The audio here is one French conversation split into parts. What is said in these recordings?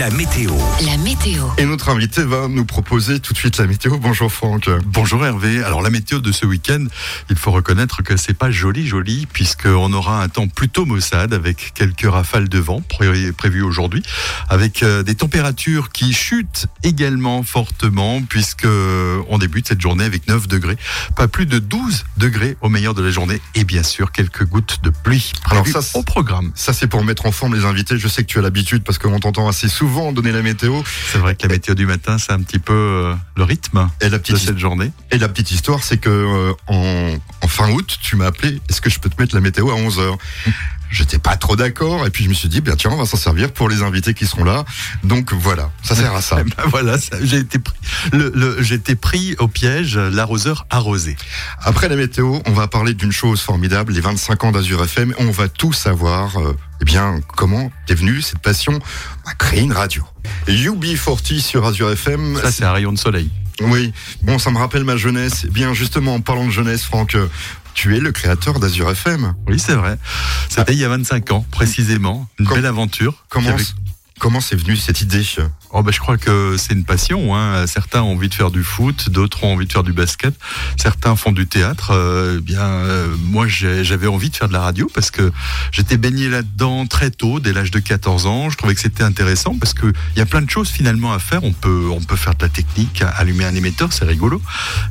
la météo. La météo. Et notre invité va nous proposer tout de suite la météo. Bonjour Franck. Bonjour Hervé. Alors la météo de ce week-end, il faut reconnaître que c'est pas joli joli puisqu'on aura un temps plutôt maussade avec quelques rafales de vent pré- prévues aujourd'hui, avec euh, des températures qui chutent également fortement puisque on débute cette journée avec 9 degrés, pas plus de 12 degrés au meilleur de la journée et bien sûr quelques gouttes de pluie Alors prévues ça, au programme. Ça c'est pour mettre en forme les invités. Je sais que tu as l'habitude parce qu'on t'entend assez souvent donner la météo. C'est vrai que la météo du matin, c'est un petit peu euh, le rythme Et la de petite, cette journée. et la petite histoire, c'est que euh, en, en fin août, tu m'as appelé. Est-ce que je peux te mettre la météo à 11 h J'étais pas trop d'accord et puis je me suis dit bien tiens on va s'en servir pour les invités qui seront là donc voilà ça sert à ça ben voilà, j'ai été pris, le, le- j'ai été pris au piège, l'arroseur arrosé. Après la météo, on va parler d'une chose formidable, les 25 ans d'Azur FM. On va tout savoir, euh, eh bien, comment t'es venu cette passion à créer une radio. UB40 sur Azur FM. Ça, c'est un rayon de soleil. Oui, bon, ça me rappelle ma jeunesse. Eh bien, justement, en parlant de jeunesse, Franck, euh, tu es le créateur d'Azur FM. Oui, c'est vrai. C'était il y a 25 ans, précisément. Une Com- belle aventure. Comment, avait- comment c'est venu cette idée? Oh, ben, je crois que c'est une passion. Hein. Certains ont envie de faire du foot, d'autres ont envie de faire du basket, certains font du théâtre. Euh, eh bien, euh, moi, j'avais envie de faire de la radio parce que j'étais baigné là-dedans très tôt, dès l'âge de 14 ans. Je trouvais que c'était intéressant parce que il y a plein de choses finalement à faire. On peut, on peut faire de la technique, allumer un émetteur, c'est rigolo.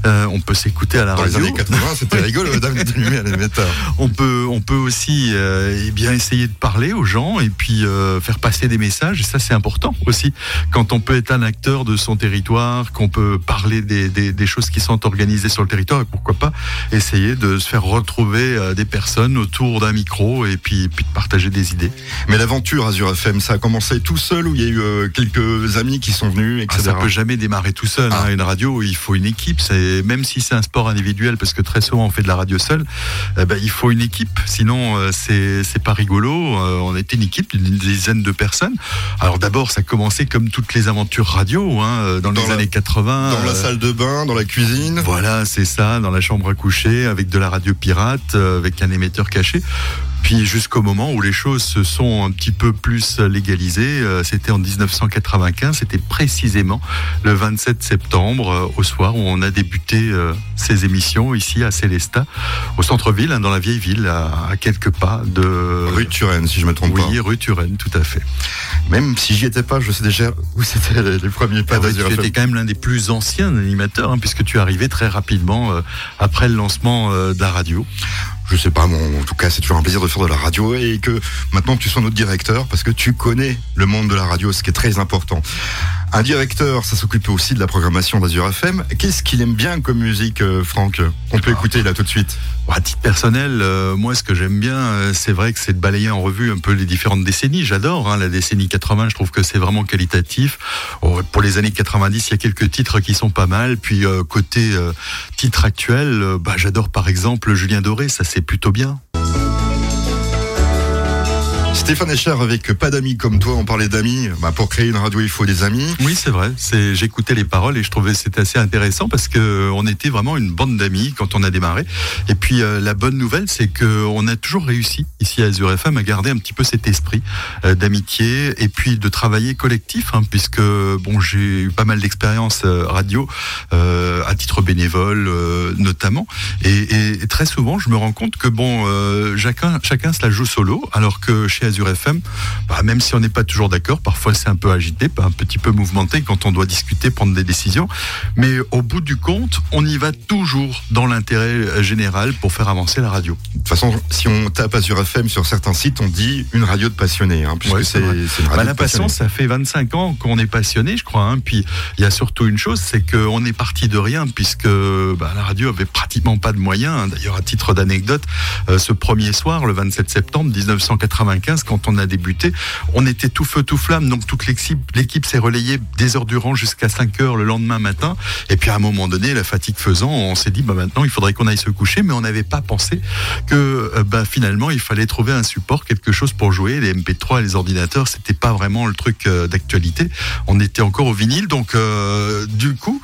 Euh, on peut s'écouter à la Dans les radio. années 80, c'était rigolo d'allumer à l'émetteur. On peut, on peut aussi eh bien essayer de parler aux gens et puis faire passer des messages. Et ça, c'est important aussi. Quand on peut être un acteur de son territoire, qu'on peut parler des, des, des choses qui sont organisées sur le territoire, et pourquoi pas essayer de se faire retrouver euh, des personnes autour d'un micro et puis, puis de partager des idées. Mais l'aventure Azur FM, ça a commencé tout seul ou il y a eu euh, quelques amis qui sont venus, Ah, etc. ça peut jamais démarrer tout seul. Ah. hein. Une radio, il faut une équipe. C'est même si c'est un sport individuel, parce que très souvent on fait de la radio seul. eh ben, il faut une équipe. Sinon, euh, c'est c'est pas rigolo. Euh, on était une équipe d'une dizaine de personnes. Alors d'abord, ça a commencé comme toutes les aventures radio, hein, euh, dans, Dans les la- années 80. Dans la euh, salle de bain, dans la cuisine. voilà, c'est ça, dans la chambre à coucher, avec de la radio pirate, euh, avec un émetteur caché. Puis jusqu'au moment où les choses se sont un petit peu plus légalisées, euh, c'était en 1995, c'était précisément le 27 septembre euh, au soir où on a débuté euh, ces émissions ici à Célestat, au centre-ville, hein, dans la vieille ville, à, quelques pas de Rue Turenne, si je me trompe oui, rue Turenne, tout à fait. pas. Même si j'y étais pas, je sais déjà où c'était les, premiers pas Ah d'Azur tu étais quand même l'un des plus anciens animateurs, hein, puisque tu arrivé très rapidement euh, après le lancement euh, de la radio. Je sais pas, bon, en tout cas, c'est toujours un plaisir de faire de la radio et que maintenant tu sois notre directeur parce que tu connais le monde de la radio, ce qui est très important. Un directeur, ça s'occupe aussi de la programmation d'Azur FM. Qu'est-ce qu'il aime bien comme musique, euh, Franck On peut Ah. écouter là tout de suite. Bon, à titre personnel, euh, moi, ce que j'aime bien, euh, c'est vrai que c'est de balayer en revue un peu les différentes décennies. J'adore hein, la décennie 80. Je trouve que c'est vraiment qualitatif. Oh, pour les années 90, il y a quelques titres qui sont pas mal. Puis euh, côté euh, titre actuel, bah, j'adore par exemple Julien Doré. Ça, c'est plutôt bien. Stéphane Echer avec Pas d'amis comme toi, on parlait d'amis. Bah, pour créer une radio, il faut des amis. Oui, c'est vrai. J'écoutais les paroles et je trouvais c'était assez intéressant parce que euh, on était vraiment une bande d'amis quand on a démarré. Et puis euh, la bonne nouvelle, c'est que on a toujours réussi ici à Azure FM à garder un petit peu cet esprit euh, d'amitié et puis de travailler collectif, hein, puisque bon, j'ai eu pas mal d'expériences radio à titre bénévole notamment. Et, très souvent, je me rends compte que bon, chacun, chacun se la joue solo, alors que chez Azure FM, bah, même si on n'est pas toujours d'accord, parfois c'est un peu agité, un petit peu mouvementé quand on doit discuter, prendre des décisions. Mais au bout du compte, on y va toujours dans l'intérêt euh, général pour faire avancer la radio. De toute façon, si on tape Azur FM sur certains sites, on dit une radio de passionnés, hein, puisque Ouais, c'est c'est Bah, la patience, ça fait 25 ans qu'on est passionné, je crois. Hein. Puis il y a surtout une chose, c'est qu'on est parti de rien, puisque bah, la radio avait pratiquement pas de moyens. hein. D'ailleurs, à titre d'anecdote, euh, ce premier soir, le 27 septembre 1995, quand on a débuté, on était tout feu tout flamme. Donc toute l'équipe, s'est relayée des heures durant jusqu'à 5 heures le lendemain matin. Et puis à un moment donné, la fatigue faisant, on s'est dit bah maintenant il faudrait qu'on aille se coucher, mais on n'avait pas pensé que euh, bah, finalement il fallait trouver un support, quelque chose pour jouer. Les MP3 et les ordinateurs, c'était pas vraiment le truc euh, d'actualité. On était encore au vinyle, donc euh, du coup,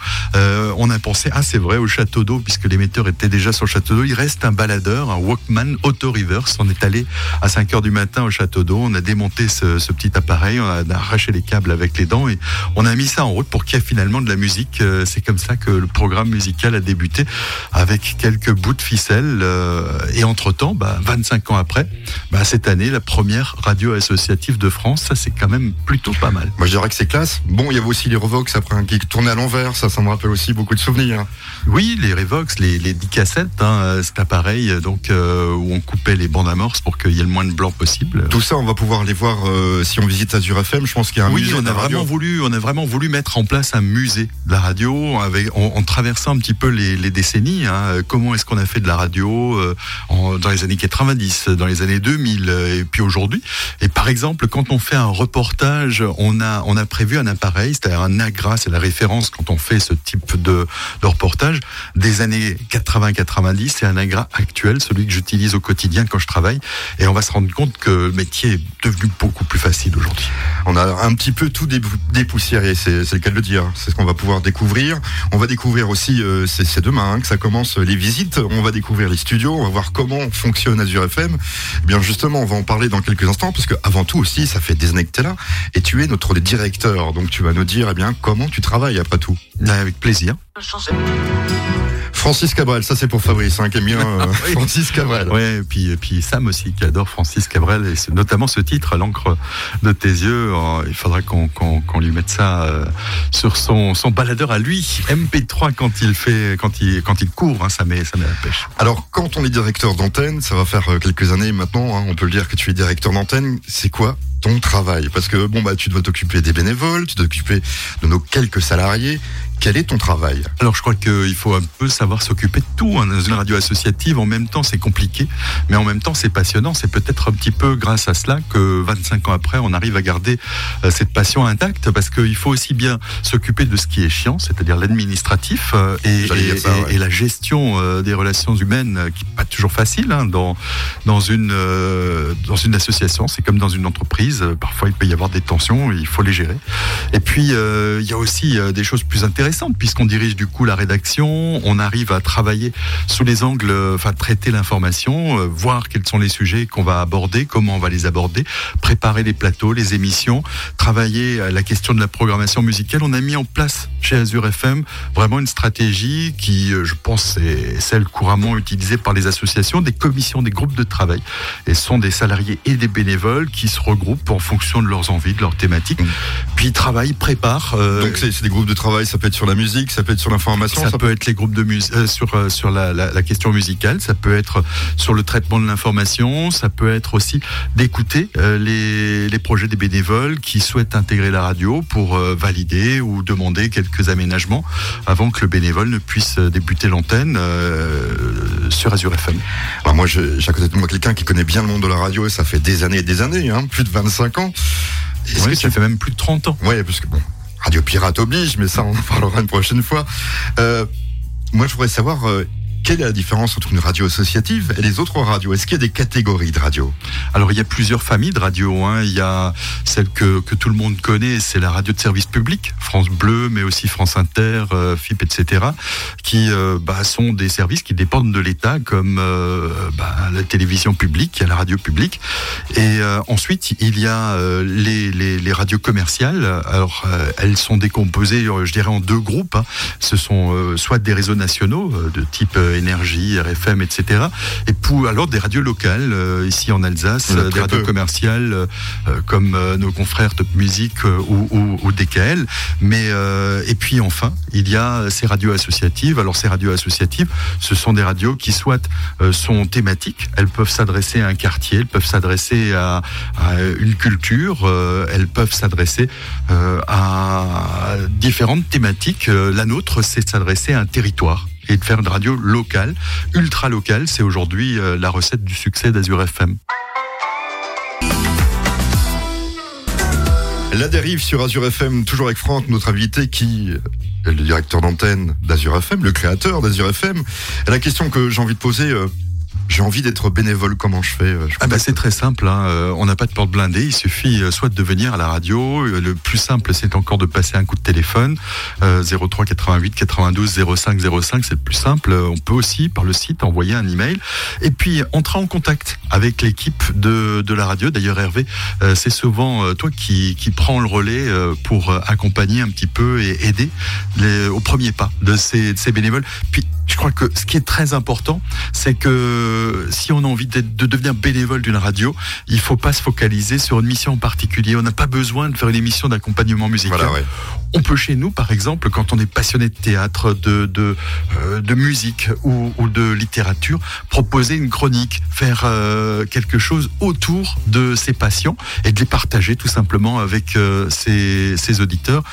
on a pensé ah c'est vrai au château d'eau puisque l'émetteur était déjà sur le château d'eau. Il reste un baladeur, un Walkman auto reverse. On est allé à 5 heures du matin au château château d'eau. On a démonté ce, ce, petit appareil, on a arraché les câbles avec les dents et on a mis ça en route pour qu'il y ait finalement de la musique. Euh, c'est comme ça que le programme musical a débuté avec quelques bouts de ficelle. Euh, et entre-temps, bah, 25 ans après, bah, cette année, la première radio associative de France, ça c'est quand même plutôt pas mal. Moi je dirais que c'est classe. Bon, il y avait aussi les Revox après un qui tournait à l'envers, ça, ça me rappelle aussi beaucoup de souvenirs. Oui, les Revox, les, les 10 cassettes, hein, cet appareil donc, euh, où on coupait les bandes amorces pour qu'il y ait le moins de blanc possible. Tout ça, on va pouvoir les voir euh, si on visite Azure FM. Je pense qu'il y a un oui, musée on a vraiment voulu, on a vraiment voulu mettre en place un musée de la radio avec, en, traversant un petit peu les, les décennies. Hein. Comment est-ce qu'on a fait de la radio euh, en, dans les années 90, dans les années 2000 et puis aujourd'hui. Et par exemple, quand on fait un reportage, on a, on a prévu un appareil, c'est-à-dire un AGRA, c'est la référence quand on fait ce type de, de reportage des années 80-90. C'est un AGRA actuel, celui que j'utilise au quotidien quand je travaille. Et on va se rendre compte que métier est devenu beaucoup plus facile aujourd'hui. On a un petit peu tout dépoussiéré, c'est le cas de le dire. C'est ce qu'on va pouvoir découvrir. On va découvrir aussi, euh, c'est demain hein, que ça commence les visites. On va découvrir les studios, on va voir comment fonctionne Azure FM. Eh bien justement, on va en parler dans quelques instants, parce que avant tout aussi, ça fait des années que tu es là, et tu es notre directeur. Donc tu vas nous dire eh bien, comment tu travailles après tout. Avec plaisir. Francis Cabrel, ça c'est pour Fabrice, hein, qui aime bien euh, Francis Cabrel. Ouais, et puis, et puis Sam aussi, qui adore Francis Cabrel, et notamment ce titre, l'encre de tes yeux. Oh, il faudra qu'on lui mette ça euh, sur son, son baladeur à lui, MP3 quand il fait, quand il, quand il court, hein, ça met, ça met la pêche. Alors, quand on est directeur d'antenne, ça va faire euh, quelques années maintenant, hein, on peut le dire que tu es directeur d'antenne. C'est quoi ton travail Parce que bon bah tu dois t'occuper des bénévoles, tu dois t'occuper de nos quelques salariés. Quel est ton travail? Alors je crois qu'il faut un peu savoir s'occuper de tout. Hein. Dans une radio associative, en même temps c'est compliqué, mais en même temps c'est passionnant. C'est peut-être un petit peu grâce à cela que 25 ans après, on arrive à garder euh, cette passion intacte, parce qu'il faut aussi bien s'occuper de ce qui est chiant, c'est-à-dire l'administratif euh, et, et, la gestion euh, des relations humaines, qui n'est pas toujours facile hein, dans, dans, une, dans une association. C'est comme dans une entreprise euh, parfois, il peut y avoir des tensions, il faut les gérer. Et puis, euh, il y a aussi euh, des choses plus intéressantes, puisqu'on dirige du coup la rédaction, on arrive à travailler sous les angles, enfin, traiter l'information, voir quels sont les sujets qu'on va aborder, comment on va les aborder, préparer les plateaux, les émissions, travailler la question de la programmation musicale. On a mis en place chez Azure FM vraiment une stratégie qui, je pense, est celle couramment utilisée par les associations, des commissions, des groupes de travail. Et ce sont des salariés et des bénévoles qui se regroupent en fonction de leurs envies, de leurs thématiques. Mm. Puis ils travaillent, préparent. Euh, Donc c'est des groupes de travail, ça peut être sur la musique, ça peut être sur l'information. Ça, peut être les groupes de musique euh, sur euh, sur la, la, question musicale, ça peut être sur le traitement de l'information, ça peut être aussi d'écouter les, les projets des bénévoles qui souhaitent intégrer la radio pour valider ou demander quelques aménagements avant que le bénévole ne puisse débuter l'antenne sur Azure FM. Alors moi, j'ai à côté de moi quelqu'un qui connaît bien le monde de la radio et ça fait des années et des années, hein, plus de 25 ans. Est-ce que ça fait même plus de 30 ans. Oui, parce que bon, Radio Pirate oblige, mais ça on en parlera une prochaine fois. Euh, moi, je voudrais savoir, euh, quelle est la différence entre une radio associative et les autres radios? Est-ce qu'il y a des catégories de radios? Alors il y a plusieurs familles de radios. Hein. Il y a celle que, tout le monde connaît, c'est la radio de service public, France Bleu, mais aussi France Inter, euh, FIP, etc., qui euh, bah, sont des services qui dépendent de l'État, comme euh, bah, la télévision publique, la radio publique. Et ensuite, il y a les, radios commerciales. Alors elles sont décomposées, je dirais, en deux groupes. Hein. Ce sont soit des réseaux nationaux de type Énergie, RFM, etc. Et pour alors des radios locales euh, ici en Alsace, des radios commerciales euh, comme euh, nos confrères Top Music ou, ou, ou, DKL. Mais et puis enfin, il y a ces radios associatives. Alors ces radios associatives, ce sont des radios qui soit sont thématiques. Elles peuvent s'adresser à un quartier, elles peuvent s'adresser à, à, une culture, elles peuvent s'adresser à différentes thématiques. La nôtre, c'est s'adresser à un territoire et de faire une radio locale, ultra locale. C'est aujourd'hui euh, la recette du succès d'Azur FM. La dérive sur Azure FM, toujours avec Franck, notre invité qui est le directeur d'antenne d'Azure FM, le créateur d'Azure FM. la question que j'ai envie de poser, euh, j'ai envie d'être bénévole, comment je fais euh, je Ah bah c'est très simple, hein. Euh, on n'a pas de porte blindée, il suffit euh, soit de venir à la radio, le plus simple c'est encore de passer un coup de téléphone, 03 88 92 05 05, c'est le plus simple, on peut aussi par le site envoyer un email, et puis entrer en contact avec l'équipe de, de la radio, d'ailleurs Hervé, c'est souvent toi qui, qui prends le relais pour accompagner un petit peu et aider les, au premier pas de ces, de ces bénévoles, puis je crois que ce qui est très important, c'est que si on a envie de devenir bénévole d'une radio, il faut pas se focaliser sur une mission en particulier. On n'a pas besoin de faire une émission d'accompagnement musical. On peut chez nous, par exemple, quand on est passionné de théâtre, de, de, euh, de musique ou, ou, de littérature, proposer une chronique, faire euh, quelque chose autour de ses passions et de les partager tout simplement avec euh, ses, ses auditeurs.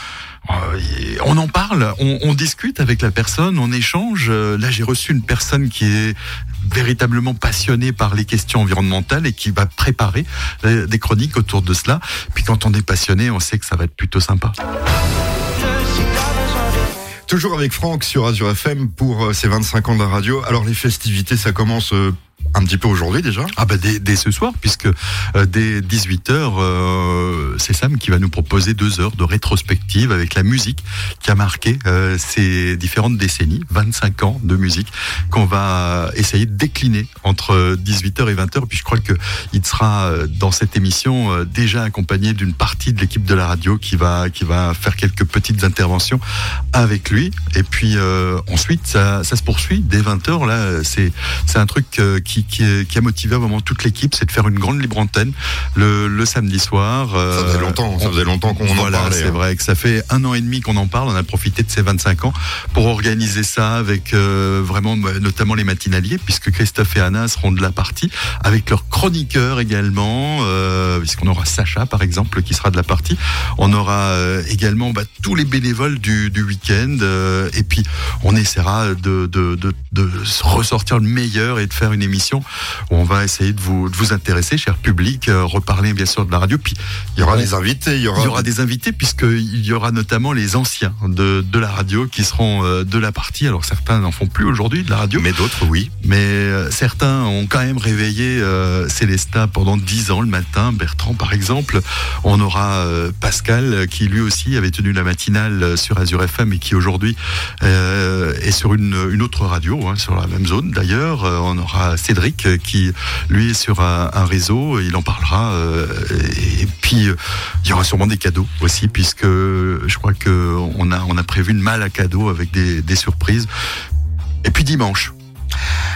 Euh, on en parle, on, discute avec la personne, on échange. Euh, là, j'ai reçu une personne qui est véritablement passionnée par les questions environnementales et qui va préparer euh, des chroniques autour de cela. Puis quand on est passionné, on sait que ça va être plutôt sympa. Toujours avec Franck sur Azure FM pour ses 25 ans de la radio. Alors les festivités, ça commence un petit peu aujourd'hui déjà Ah bah dès, ce soir, puisque euh, dès 18h, euh, c'est Sam qui va nous proposer deux heures de rétrospective avec la musique qui a marqué euh, ces différentes décennies, 25 ans de musique, qu'on va essayer de décliner entre 18h et 20h. Puis je crois que il sera dans cette émission déjà accompagné d'une partie de l'équipe de la radio qui va qui va faire quelques petites interventions avec lui. Et puis ensuite, ça, ça se poursuit dès 20h. Là, c'est un truc qui qui, a motivé à un moment toute l'équipe, c'est de faire une grande libre antenne le, samedi soir. ça faisait euh, longtemps, ça faisait longtemps qu'on en parlait. C'est hein. vrai que ça fait un an et demi qu'on en parle. On a profité de ces 25 ans pour organiser ça avec euh, vraiment bah, notamment les matinaliers, puisque Christophe et Anna seront de la partie, avec leurs chroniqueurs également, euh, puisqu'on aura Sacha par exemple qui sera de la partie. On aura également bah, tous les bénévoles du, du week-end, et puis on essaiera de, de, de, de ressortir le meilleur et de faire une émission où on va essayer de vous, de vous intéresser, cher public, euh, reparler bien sûr de la radio. Puis il y aura des invités. Il y aura, il y aura des invités puisqu'il y aura notamment les anciens de, de la radio qui seront euh, de la partie. Alors certains n'en font plus aujourd'hui de la radio. Mais d'autres, oui. Mais euh, certains ont quand même réveillé Célestin pendant dix ans le matin. Bertrand, par exemple. On aura Pascal qui lui aussi avait tenu la matinale sur Azure FM et qui aujourd'hui est sur une, une autre radio, hein, sur la même zone d'ailleurs. On aura Cédric euh, qui lui est sur un, réseau, il en parlera. Euh, et, puis euh, il y aura sûrement des cadeaux aussi, puisque je crois que on a on a prévu une malle à cadeaux avec des surprises. Et puis dimanche,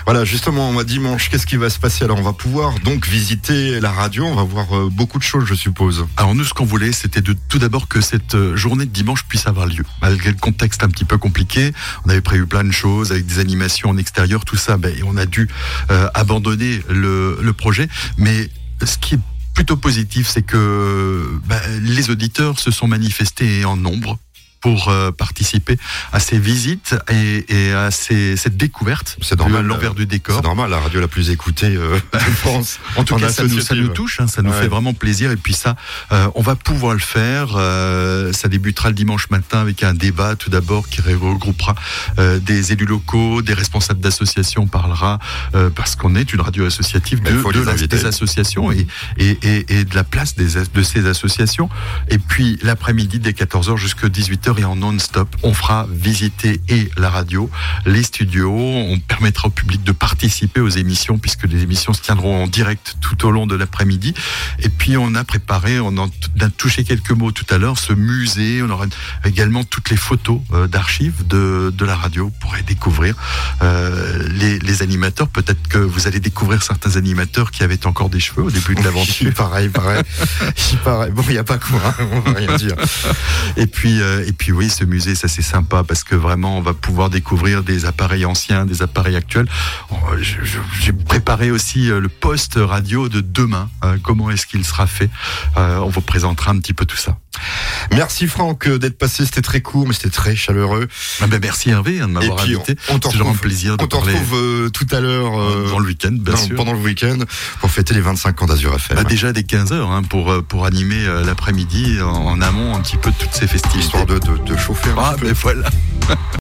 voilà, justement, on dimanche, qu'est-ce qui va se passer? Alors, on va pouvoir donc visiter la radio, on va voir euh, beaucoup de choses, je suppose. Alors, nous, ce qu'on voulait, c'était de tout d'abord que cette euh, journée de dimanche puisse avoir lieu. Malgré le contexte un petit peu compliqué, on avait prévu plein de choses avec des animations en extérieur, tout ça, ben, on a dû euh, abandonner le, projet. Mais ce qui est plutôt positif, c'est que ben, les auditeurs se sont manifestés en nombre pour euh, participer à ces visites et, et à ces, cette découverte. C'est normal. L'envers du décor. C'est normal, la radio la plus écoutée euh, de France. en tout cas, ça nous, ça nous, touche, hein, ça nous fait vraiment plaisir. Et puis ça, euh, on va pouvoir le faire. Euh, ça débutera le dimanche matin avec un débat tout d'abord qui regroupera euh, des élus locaux, des responsables d'associations, on parlera parce qu'on est une radio associative de, de des associations et, et, et, et, de la place des, de ces associations. Et puis l'après-midi dès 14h jusqu'à 18h et en non-stop. On fera visiter et la radio, les studios. On permettra au public de participer aux émissions puisque les émissions se tiendront en direct tout au long de l'après-midi. Et puis on a préparé, on a touché quelques mots tout à l'heure, ce musée. On aura également toutes les photos euh, d'archives de, de la radio. Pourrez découvrir euh, les, les animateurs. Peut-être que vous allez découvrir certains animateurs qui avaient encore des cheveux au début de l'aventure. pareil, pareil. pareil. Bon, il n'y a pas quoi, hein, on va rien dire. Et puis, euh, et puis oui, ce musée, ça c'est sympa parce que vraiment, on va pouvoir découvrir des appareils anciens, des appareils actuels. Oh, j'ai préparé aussi euh, le poste radio de demain. Hein, comment est-ce qu'il sera fait euh, On vous présentera un petit peu tout ça. Merci Franck d'être passé, c'était très court mais c'était très chaleureux. Ah ben merci Hervé hein, de m'avoir invité. On retrouve, un plaisir de on parler. retrouve euh, tout à l'heure dans le week-end, bien sûr. Pendant le week-end pour fêter les 25 ans d'Azur FM. Bah, déjà dès 15 h hein, pour pour animer l'après-midi en, amont un petit peu de toutes ces festivités. Histoire de, de, de chauffer un ah, peu. voilà.